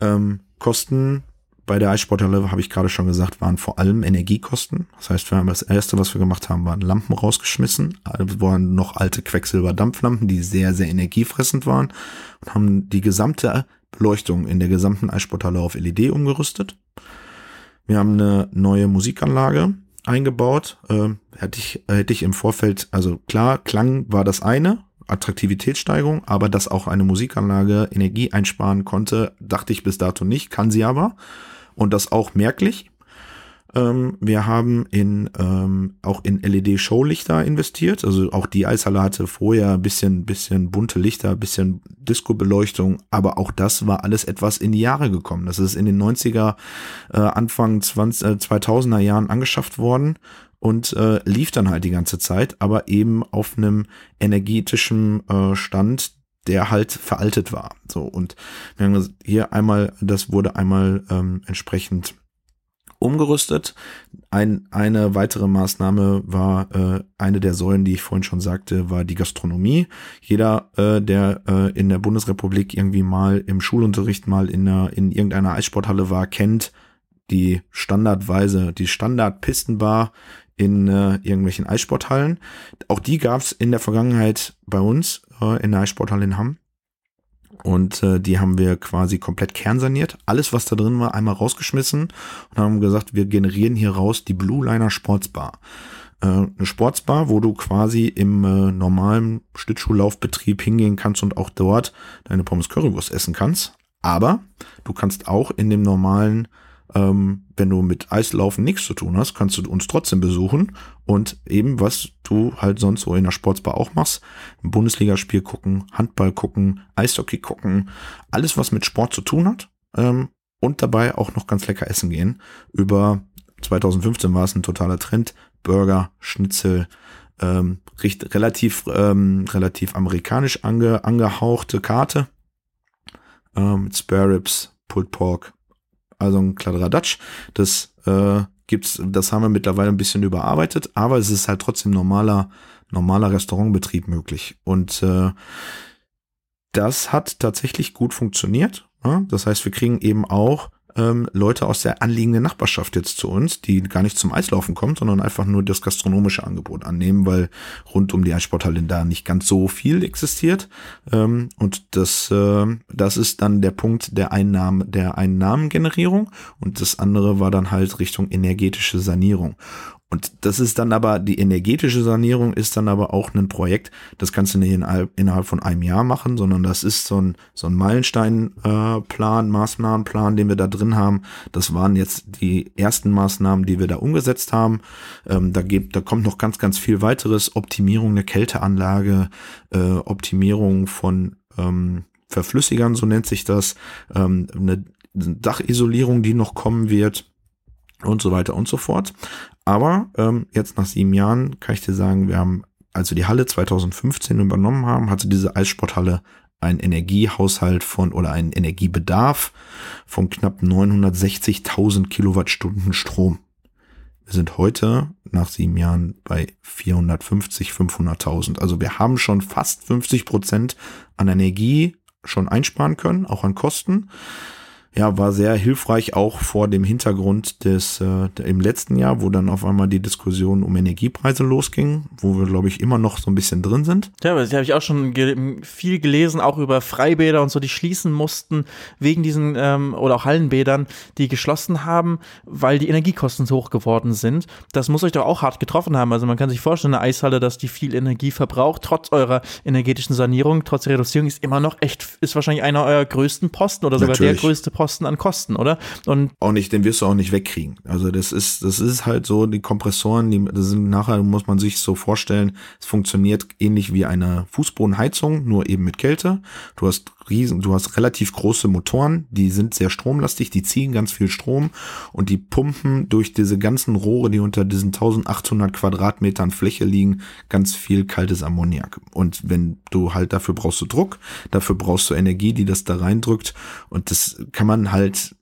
Ähm, Kosten bei der Eissporthalle, habe ich gerade schon gesagt, waren vor allem Energiekosten. Das heißt, wir haben das erste, was wir gemacht haben, waren Lampen rausgeschmissen. Es waren noch alte Quecksilberdampflampen, die sehr, sehr energiefressend waren und haben die gesamte Beleuchtung in der gesamten Eissporthalle auf LED umgerüstet. Wir haben eine neue Musikanlage eingebaut. Äh, hätte ich, hätte ich im Vorfeld, also klar, Klang war das eine, Attraktivitätssteigerung, aber dass auch eine Musikanlage Energie einsparen konnte, dachte ich bis dato nicht, kann sie aber und das auch merklich. Ähm, wir haben in ähm, auch in LED-Showlichter investiert. Also auch die Eishalle hatte vorher ein bisschen, bisschen bunte Lichter, ein bisschen Disco-Beleuchtung, aber auch das war alles etwas in die Jahre gekommen. Das ist in den 90er, äh, Anfang 20, äh, 2000er Jahren angeschafft worden und äh, lief dann halt die ganze Zeit, aber eben auf einem energetischen äh, Stand, der halt veraltet war. So und wir haben hier einmal, das wurde einmal ähm, entsprechend umgerüstet. Ein, eine weitere Maßnahme war äh, eine der Säulen, die ich vorhin schon sagte, war die Gastronomie. Jeder, äh, der äh, in der Bundesrepublik irgendwie mal im Schulunterricht mal in, einer, in irgendeiner Eissporthalle war, kennt die standardweise, die Standardpistenbar in äh, irgendwelchen Eissporthallen. Auch die gab es in der Vergangenheit bei uns äh, in der Eissporthalle in Hamm. Und äh, die haben wir quasi komplett kernsaniert. Alles, was da drin war, einmal rausgeschmissen und haben gesagt, wir generieren hier raus die Blue Liner Sportsbar. Äh, eine Sportsbar, wo du quasi im äh, normalen Schlittschuhlaufbetrieb hingehen kannst und auch dort deine Pommes Currywurst essen kannst. Aber du kannst auch in dem normalen ähm, wenn du mit Eislaufen nichts zu tun hast, kannst du uns trotzdem besuchen und eben, was du halt sonst so in der Sportsbar auch machst, ein Bundesligaspiel gucken, Handball gucken, Eishockey gucken, alles, was mit Sport zu tun hat ähm, und dabei auch noch ganz lecker essen gehen. Über 2015 war es ein totaler Trend, Burger, Schnitzel, ähm, relativ, ähm, relativ amerikanisch ange, angehauchte Karte ähm, mit Spare Ribs, Pulled Pork, also ein Kladderadatsch. Das äh, gibt's, das haben wir mittlerweile ein bisschen überarbeitet, aber es ist halt trotzdem normaler, normaler Restaurantbetrieb möglich. Und äh, das hat tatsächlich gut funktioniert. Ja? Das heißt, wir kriegen eben auch ähm, Leute aus der anliegenden Nachbarschaft jetzt zu uns, die gar nicht zum Eislaufen kommen, sondern einfach nur das gastronomische Angebot annehmen, weil rund um die Eissporthalle da nicht ganz so viel existiert. Ähm, und das, äh, das ist dann der Punkt der Einnahmen, der Einnahmengenerierung. Und das andere war dann halt Richtung energetische Sanierung. Und das ist dann aber, die energetische Sanierung ist dann aber auch ein Projekt, das kannst du nicht innerhalb von einem Jahr machen, sondern das ist so ein, so ein Meilensteinplan, äh, Maßnahmenplan, den wir da drin haben. Das waren jetzt die ersten Maßnahmen, die wir da umgesetzt haben. Ähm, da, gibt, da kommt noch ganz, ganz viel weiteres. Optimierung der Kälteanlage, äh, Optimierung von ähm, Verflüssigern, so nennt sich das, ähm, eine Dachisolierung, die noch kommen wird und so weiter und so fort. Aber ähm, jetzt nach sieben Jahren kann ich dir sagen, wir haben als wir die Halle 2015 übernommen haben, hatte diese Eissporthalle einen Energiehaushalt von oder einen Energiebedarf von knapp 960.000 Kilowattstunden Strom. Wir sind heute nach sieben Jahren bei 450, 500.000. Also wir haben schon fast 50 Prozent an Energie schon einsparen können, auch an Kosten ja, war sehr hilfreich auch vor dem Hintergrund des äh, im letzten Jahr, wo dann auf einmal die Diskussion um Energiepreise losging, wo wir glaube ich immer noch so ein bisschen drin sind. Ja, das habe ich auch schon ge viel gelesen, auch über Freibäder und so, die schließen mussten wegen diesen ähm, oder auch Hallenbädern, die geschlossen haben, weil die Energiekosten so hoch geworden sind. Das muss euch doch auch hart getroffen haben. Also man kann sich vorstellen, eine Eishalle, dass die viel Energie verbraucht, trotz eurer energetischen Sanierung, trotz der Reduzierung, ist immer noch echt, ist wahrscheinlich einer eurer größten Posten oder sogar Natürlich. der größte Posten Kosten an Kosten, oder? Und auch nicht, den wirst du auch nicht wegkriegen. Also das ist, das ist halt so, die Kompressoren, die das sind nachher, muss man sich so vorstellen, es funktioniert ähnlich wie eine Fußbodenheizung, nur eben mit Kälte. Du hast riesen, du hast relativ große Motoren, die sind sehr stromlastig, die ziehen ganz viel Strom und die pumpen durch diese ganzen Rohre, die unter diesen 1800 Quadratmetern Fläche liegen, ganz viel kaltes Ammoniak. Und wenn du halt dafür brauchst du Druck, dafür brauchst du Energie, die das da reindrückt und das kann man halt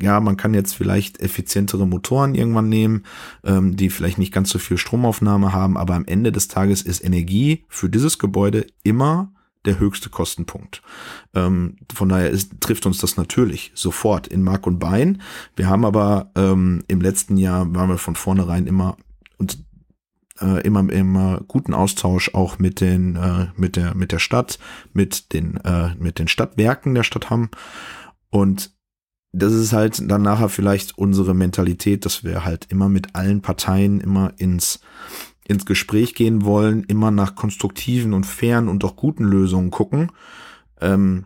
ja, man kann jetzt vielleicht effizientere Motoren irgendwann nehmen, ähm, die vielleicht nicht ganz so viel Stromaufnahme haben, aber am Ende des Tages ist Energie für dieses Gebäude immer der höchste Kostenpunkt. Ähm, von daher ist, trifft uns das natürlich sofort in Mark und Bein. Wir haben aber ähm, im letzten Jahr waren wir von vornherein immer und äh, immer immer guten Austausch auch mit den äh, mit der mit der Stadt, mit den äh, mit den Stadtwerken der Stadt Hamm und das ist halt dann nachher vielleicht unsere Mentalität, dass wir halt immer mit allen Parteien immer ins ins Gespräch gehen wollen, immer nach konstruktiven und fairen und auch guten Lösungen gucken. Ähm,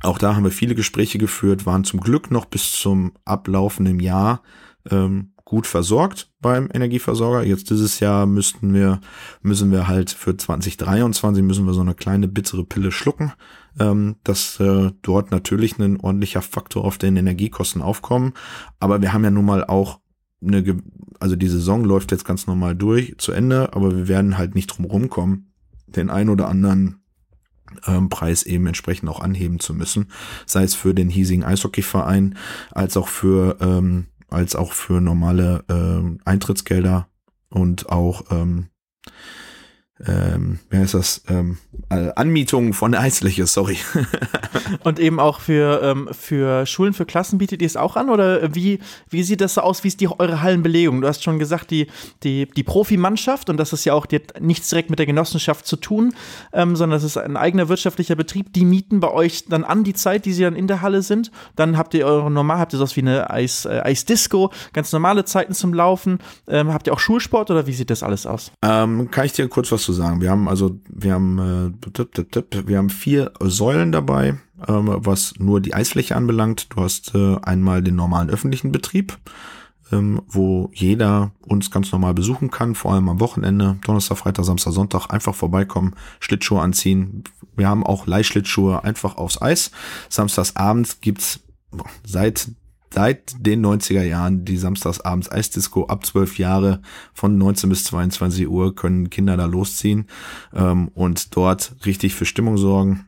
auch da haben wir viele Gespräche geführt, waren zum Glück noch bis zum ablaufenden Jahr ähm, gut versorgt beim Energieversorger. Jetzt dieses Jahr müssten wir, müssen wir halt für 2023 müssen wir so eine kleine bittere Pille schlucken, ähm, dass äh, dort natürlich ein ordentlicher Faktor auf den Energiekosten aufkommen. Aber wir haben ja nun mal auch eine, also die Saison läuft jetzt ganz normal durch, zu Ende, aber wir werden halt nicht drum rumkommen, den ein oder anderen ähm, Preis eben entsprechend auch anheben zu müssen, sei es für den hiesigen Eishockeyverein, als auch für, ähm, als auch für normale ähm, Eintrittsgelder und auch ähm, ähm, wie heißt das, ähm, Anmietung von Eisfläche, sorry. und eben auch für, ähm, für Schulen, für Klassen bietet ihr es auch an? Oder wie, wie sieht das so aus? Wie ist die, eure Hallenbelegung? Du hast schon gesagt, die, die, die Profimannschaft, und das ist ja auch die hat nichts direkt mit der Genossenschaft zu tun, ähm, sondern das ist ein eigener wirtschaftlicher Betrieb. Die mieten bei euch dann an die Zeit, die sie dann in der Halle sind. Dann habt ihr eure normal, habt ihr sowas wie eine Eis, äh, Eisdisco, ganz normale Zeiten zum Laufen. Ähm, habt ihr auch Schulsport oder wie sieht das alles aus? Ähm, kann ich dir kurz was zu sagen? Wir haben also, wir haben, äh, wir haben vier Säulen dabei, ähm, was nur die Eisfläche anbelangt. Du hast äh, einmal den normalen öffentlichen Betrieb, ähm, wo jeder uns ganz normal besuchen kann, vor allem am Wochenende, Donnerstag, Freitag, Samstag, Sonntag, einfach vorbeikommen, Schlittschuhe anziehen. Wir haben auch Leihschlittschuhe einfach aufs Eis. Samstags abends gibt's seit seit den 90er Jahren die samstagsabends Eisdisco ab 12 Jahre von 19 bis 22 Uhr können Kinder da losziehen ähm, und dort richtig für Stimmung sorgen.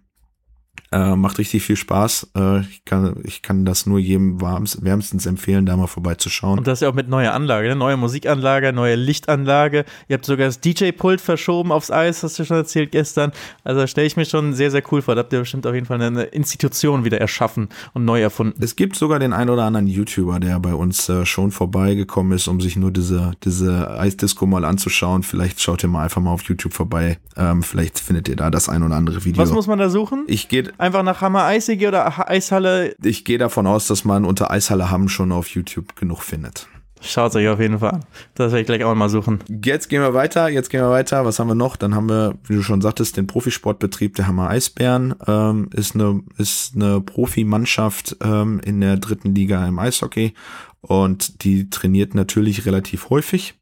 Äh, macht richtig viel Spaß. Äh, ich, kann, ich kann das nur jedem warmst, wärmstens empfehlen, da mal vorbeizuschauen. Und das ja auch mit neuer Anlage, ne? neue Musikanlage, neue Lichtanlage. Ihr habt sogar das DJ-Pult verschoben aufs Eis, hast du schon erzählt gestern. Also stelle ich mir schon sehr, sehr cool vor. Da habt ihr bestimmt auf jeden Fall eine Institution wieder erschaffen und neu erfunden. Es gibt sogar den ein oder anderen YouTuber, der bei uns äh, schon vorbeigekommen ist, um sich nur diese, diese Eisdisco mal anzuschauen. Vielleicht schaut ihr mal einfach mal auf YouTube vorbei. Ähm, vielleicht findet ihr da das ein oder andere Video. Was muss man da suchen? Ich gehe einfach nach Hammer Eisige oder Eishalle? Ich gehe davon aus, dass man unter Eishalle Hamm schon auf YouTube genug findet. Schaut es euch auf jeden Fall an. Das werde ich gleich auch mal suchen. Jetzt gehen wir weiter. Jetzt gehen wir weiter. Was haben wir noch? Dann haben wir, wie du schon sagtest, den Profisportbetrieb der Hammer Eisbären. Ähm, ist eine, ist eine Profimannschaft ähm, in der dritten Liga im Eishockey. Und die trainiert natürlich relativ häufig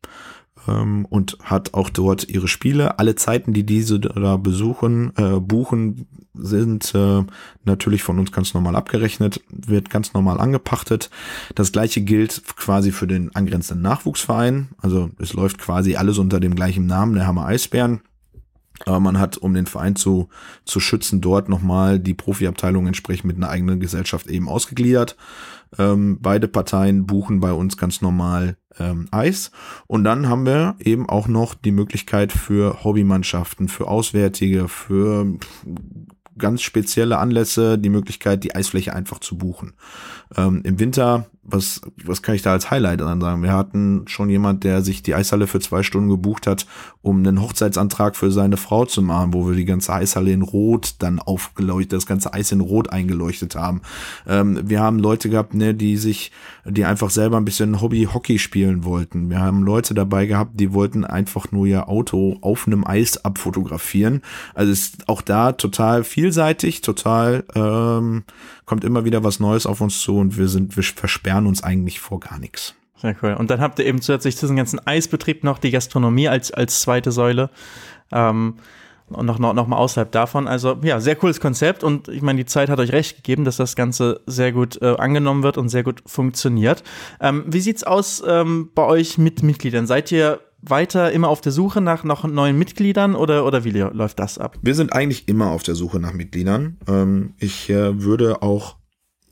ähm, und hat auch dort ihre Spiele. Alle Zeiten, die diese da besuchen, äh, buchen, sind äh, natürlich von uns ganz normal abgerechnet, wird ganz normal angepachtet. Das gleiche gilt quasi für den angrenzenden Nachwuchsverein. Also es läuft quasi alles unter dem gleichen Namen, der Hammer Eisbären. Aber man hat, um den Verein zu, zu schützen, dort nochmal die Profiabteilung entsprechend mit einer eigenen Gesellschaft eben ausgegliedert. Ähm, beide Parteien buchen bei uns ganz normal ähm, Eis. Und dann haben wir eben auch noch die Möglichkeit für Hobbymannschaften, für Auswärtige, für ganz spezielle Anlässe die Möglichkeit, die Eisfläche einfach zu buchen. Ähm, Im Winter was, was kann ich da als Highlight dann sagen? Wir hatten schon jemand, der sich die Eishalle für zwei Stunden gebucht hat, um einen Hochzeitsantrag für seine Frau zu machen, wo wir die ganze Eishalle in Rot dann aufgeleuchtet, das ganze Eis in Rot eingeleuchtet haben. Ähm, wir haben Leute gehabt, ne, die sich, die einfach selber ein bisschen Hobby-Hockey spielen wollten. Wir haben Leute dabei gehabt, die wollten einfach nur ihr Auto auf einem Eis abfotografieren. Also ist auch da total vielseitig, total ähm, kommt immer wieder was Neues auf uns zu und wir sind, wir versperren uns eigentlich vor gar nichts. Sehr cool. Und dann habt ihr eben zusätzlich zu diesem ganzen Eisbetrieb noch die Gastronomie als, als zweite Säule. Ähm, und noch, noch, noch mal außerhalb davon. Also ja, sehr cooles Konzept und ich meine, die Zeit hat euch recht gegeben, dass das Ganze sehr gut äh, angenommen wird und sehr gut funktioniert. Ähm, wie sieht's aus ähm, bei euch mit Mitgliedern? Seid ihr weiter immer auf der Suche nach noch neuen Mitgliedern oder, oder wie läuft das ab? Wir sind eigentlich immer auf der Suche nach Mitgliedern. Ähm, ich äh, würde auch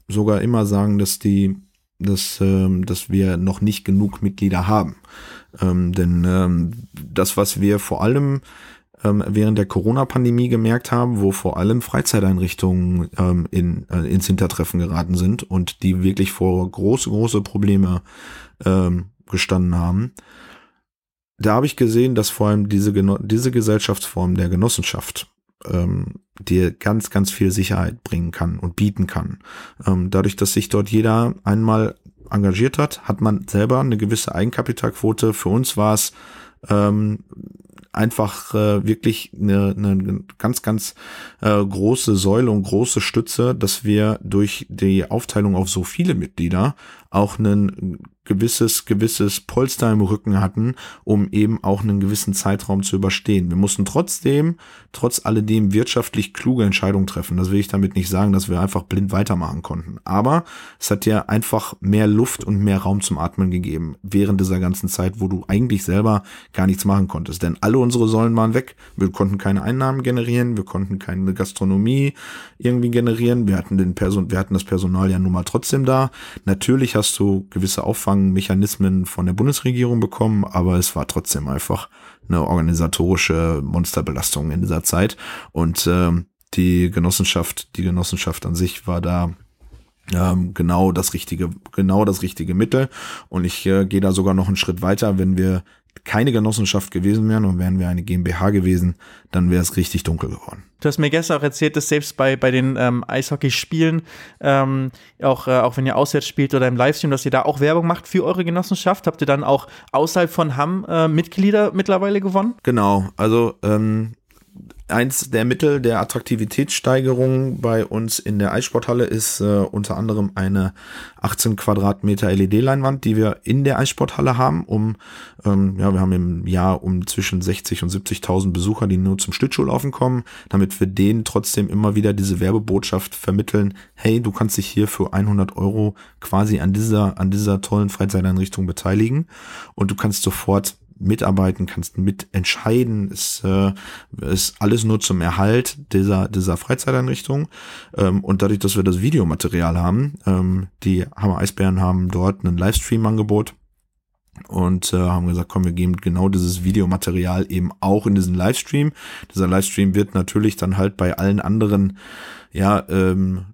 sogar immer sagen, dass die, dass, ähm, dass wir noch nicht genug Mitglieder haben. Ähm, denn ähm, das, was wir vor allem ähm, während der Corona-Pandemie gemerkt haben, wo vor allem Freizeiteinrichtungen ähm, in, äh, ins Hintertreffen geraten sind und die wirklich vor große, große Probleme ähm, gestanden haben, da habe ich gesehen, dass vor allem diese, diese Gesellschaftsform der Genossenschaft ähm, dir ganz, ganz viel Sicherheit bringen kann und bieten kann. Ähm, dadurch, dass sich dort jeder einmal engagiert hat, hat man selber eine gewisse Eigenkapitalquote. Für uns war es ähm, einfach äh, wirklich eine, eine ganz, ganz äh, große Säule und große Stütze, dass wir durch die Aufteilung auf so viele Mitglieder auch einen gewisses, gewisses Polster im Rücken hatten, um eben auch einen gewissen Zeitraum zu überstehen. Wir mussten trotzdem, trotz alledem wirtschaftlich kluge Entscheidungen treffen. Das will ich damit nicht sagen, dass wir einfach blind weitermachen konnten. Aber es hat ja einfach mehr Luft und mehr Raum zum Atmen gegeben während dieser ganzen Zeit, wo du eigentlich selber gar nichts machen konntest. Denn alle unsere Säulen waren weg. Wir konnten keine Einnahmen generieren, wir konnten keine Gastronomie irgendwie generieren. Wir hatten den Person, wir hatten das Personal ja nun mal trotzdem da. Natürlich hast du gewisse Auffangmechanismen von der Bundesregierung bekommen, aber es war trotzdem einfach eine organisatorische Monsterbelastung in dieser Zeit. Und ähm, die Genossenschaft, die Genossenschaft an sich war da ähm, genau das richtige, genau das richtige Mittel. Und ich äh, gehe da sogar noch einen Schritt weiter, wenn wir keine Genossenschaft gewesen wären und wären wir eine GmbH gewesen, dann wäre es richtig dunkel geworden. Du hast mir gestern auch erzählt, dass selbst bei, bei den ähm, Eishockeyspielen, ähm, auch, äh, auch wenn ihr auswärts spielt oder im Livestream, dass ihr da auch Werbung macht für eure Genossenschaft. Habt ihr dann auch außerhalb von Hamm äh, Mitglieder mittlerweile gewonnen? Genau, also ähm, eins der Mittel der Attraktivitätssteigerung bei uns in der Eissporthalle ist äh, unter anderem eine 18 Quadratmeter LED-Leinwand, die wir in der Eissporthalle haben, um, ähm, ja, wir haben im Jahr um zwischen 60 und 70.000 Besucher, die nur zum Schlittschuhlaufen kommen, damit wir denen trotzdem immer wieder diese Werbebotschaft vermitteln, hey, du kannst dich hier für 100 Euro quasi an dieser, an dieser tollen Freizeiteinrichtung beteiligen und du kannst sofort mitarbeiten, kannst mitentscheiden. Es äh, ist alles nur zum Erhalt dieser, dieser Freizeiteinrichtung. Ähm, und dadurch, dass wir das Videomaterial haben, ähm, die Hammer Eisbären haben dort ein Livestream-Angebot und äh, haben gesagt, komm, wir geben genau dieses Videomaterial eben auch in diesen Livestream. Dieser Livestream wird natürlich dann halt bei allen anderen ja ähm,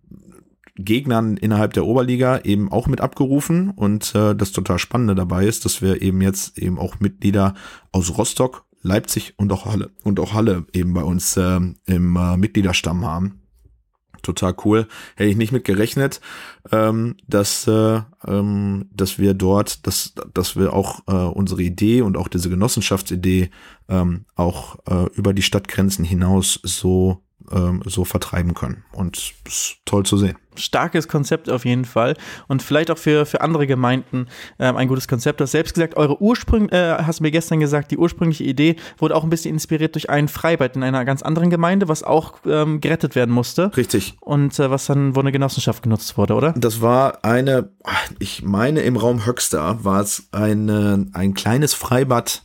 Gegnern innerhalb der Oberliga eben auch mit abgerufen. Und äh, das total Spannende dabei ist, dass wir eben jetzt eben auch Mitglieder aus Rostock, Leipzig und auch Halle und auch Halle eben bei uns äh, im äh, Mitgliederstamm haben. Total cool. Hätte ich nicht mit gerechnet, ähm, dass, äh, ähm, dass wir dort, dass, dass wir auch äh, unsere Idee und auch diese Genossenschaftsidee ähm, auch äh, über die Stadtgrenzen hinaus so ähm, so vertreiben können. Und ist toll zu sehen. Starkes Konzept auf jeden Fall. Und vielleicht auch für, für andere Gemeinden ähm, ein gutes Konzept. Du hast selbst gesagt, eure Ursprung, äh, hast du mir gestern gesagt, die ursprüngliche Idee wurde auch ein bisschen inspiriert durch ein Freibad in einer ganz anderen Gemeinde, was auch ähm, gerettet werden musste. Richtig. Und äh, was dann, wo eine Genossenschaft genutzt wurde, oder? Das war eine, ich meine, im Raum Höxter war es eine, ein kleines Freibad,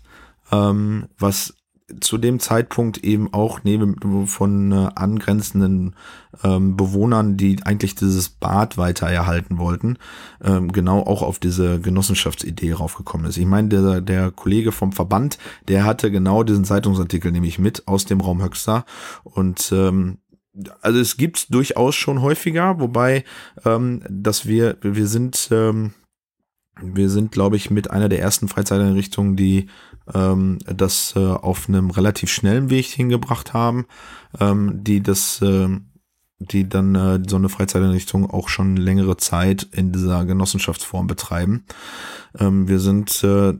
ähm, was zu dem Zeitpunkt eben auch neben von äh, angrenzenden ähm, Bewohnern, die eigentlich dieses Bad weiter erhalten wollten, ähm, genau auch auf diese Genossenschaftsidee raufgekommen ist. Ich meine, der, der Kollege vom Verband, der hatte genau diesen Zeitungsartikel nämlich mit aus dem Raum Höxter und ähm, also es gibt's durchaus schon häufiger, wobei, ähm, dass wir, wir sind, ähm, wir sind, glaube ich, mit einer der ersten Freizeiteinrichtungen, die ähm, das äh, auf einem relativ schnellen Weg hingebracht haben, ähm, die das, äh, die dann äh, so eine Freizeiteinrichtung auch schon längere Zeit in dieser Genossenschaftsform betreiben. Ähm, wir sind äh,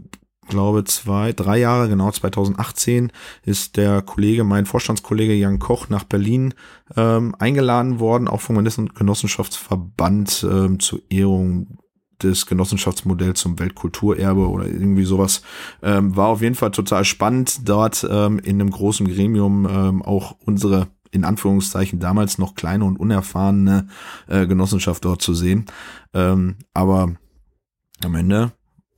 glaube zwei, drei Jahre, genau 2018, ist der Kollege, mein Vorstandskollege Jan Koch nach Berlin ähm, eingeladen worden, auch vom Genossenschaftsverband ähm, zur Ehrung des Genossenschaftsmodells zum Weltkulturerbe oder irgendwie sowas. Ähm, war auf jeden Fall total spannend, dort ähm, in einem großen Gremium ähm, auch unsere in Anführungszeichen damals noch kleine und unerfahrene äh, Genossenschaft dort zu sehen. Ähm, aber am Ende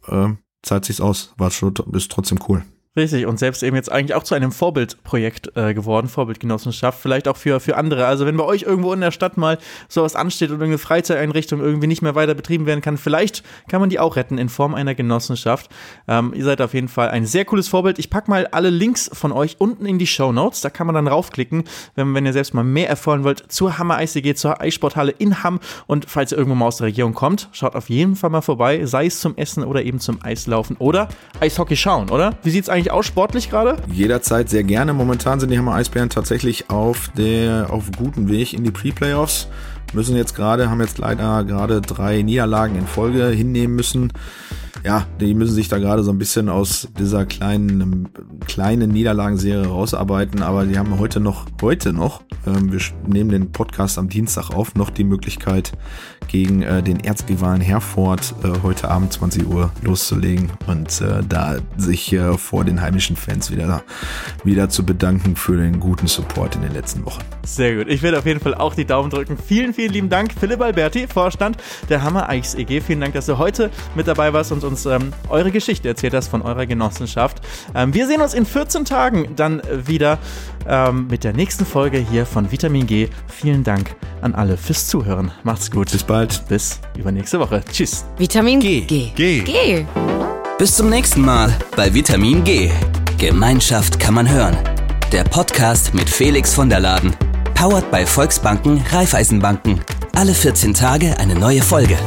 äh, zahlt sich's aus. War schon, ist trotzdem cool. Richtig, und selbst eben jetzt eigentlich auch zu einem Vorbildprojekt äh, geworden, Vorbildgenossenschaft, vielleicht auch für, für andere. Also wenn bei euch irgendwo in der Stadt mal sowas ansteht und irgendeine Freizeiteinrichtung irgendwie nicht mehr weiter betrieben werden kann, vielleicht kann man die auch retten in Form einer Genossenschaft. Ähm, ihr seid auf jeden Fall ein sehr cooles Vorbild. Ich packe mal alle Links von euch unten in die Show Notes. Da kann man dann raufklicken, wenn, wenn ihr selbst mal mehr erfahren wollt zur Hammer ICG, zur Eissporthalle in Hamm. Und falls ihr irgendwo mal aus der Region kommt, schaut auf jeden Fall mal vorbei, sei es zum Essen oder eben zum Eislaufen oder Eishockey schauen, oder? Wie sieht's eigentlich eigentlich auch sportlich gerade? Jederzeit sehr gerne. Momentan sind die Hammer Eisbären tatsächlich auf der auf gutem Weg in die Pre-Playoffs. Müssen jetzt gerade, haben jetzt leider gerade drei Niederlagen in Folge hinnehmen müssen ja, die müssen sich da gerade so ein bisschen aus dieser kleinen, kleinen Niederlagenserie rausarbeiten, aber die haben heute noch, heute noch, ähm, wir nehmen den Podcast am Dienstag auf, noch die Möglichkeit, gegen äh, den Erzrivalen Herford äh, heute Abend 20 Uhr loszulegen und äh, da sich äh, vor den heimischen Fans wieder, wieder zu bedanken für den guten Support in den letzten Wochen. Sehr gut. Ich werde auf jeden Fall auch die Daumen drücken. Vielen, vielen lieben Dank, Philipp Alberti, Vorstand der Hammer Eichs EG. Vielen Dank, dass du heute mit dabei warst und uns uns ähm, eure Geschichte erzählt hast von eurer Genossenschaft. Ähm, wir sehen uns in 14 Tagen dann wieder ähm, mit der nächsten Folge hier von Vitamin G. Vielen Dank an alle fürs Zuhören. Macht's gut. Bis bald. Bis übernächste Woche. Tschüss. Vitamin G. G. G. G. Bis zum nächsten Mal bei Vitamin G. Gemeinschaft kann man hören. Der Podcast mit Felix von der Laden. Powered bei Volksbanken, Raiffeisenbanken. Alle 14 Tage eine neue Folge.